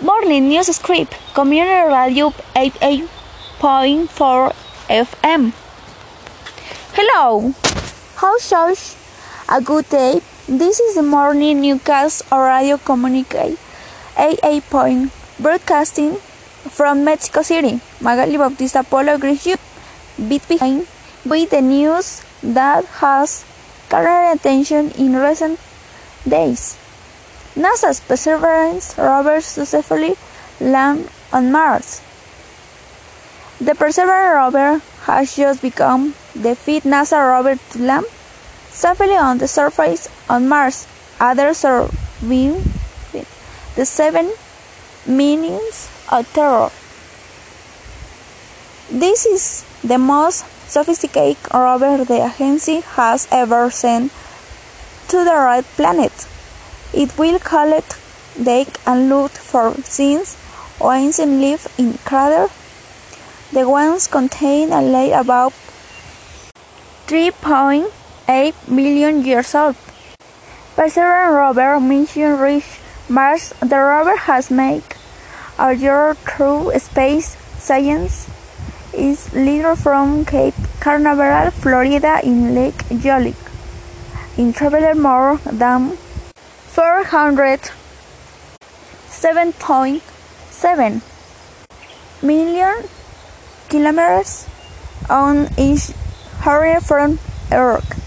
Morning News Script, Community Radio 88.4 FM. Hello, how shows a good day? This is the morning newscast or radio communicate 88 point broadcasting from Mexico City. Magali Bautista Polo greets you. Bit behind with the news that has garnered attention in recent days. NASA's Perseverance rover successfully landed on Mars. The Perseverance rover has just become the fifth NASA rover to land safely on the surface on Mars. Others surviving the seven minutes of terror. This is the most sophisticated rover the agency has ever sent to the red planet. It will collect data and look for of ancient life in craters. The ones contain a light about 3.8 million years old. Perseverance rover mission reached Mars. The rover has made a journey through space. Science is leader from Cape Canaveral, Florida, in Lake Joliet. In traveled 407.7 million kilometers on each journey from Earth.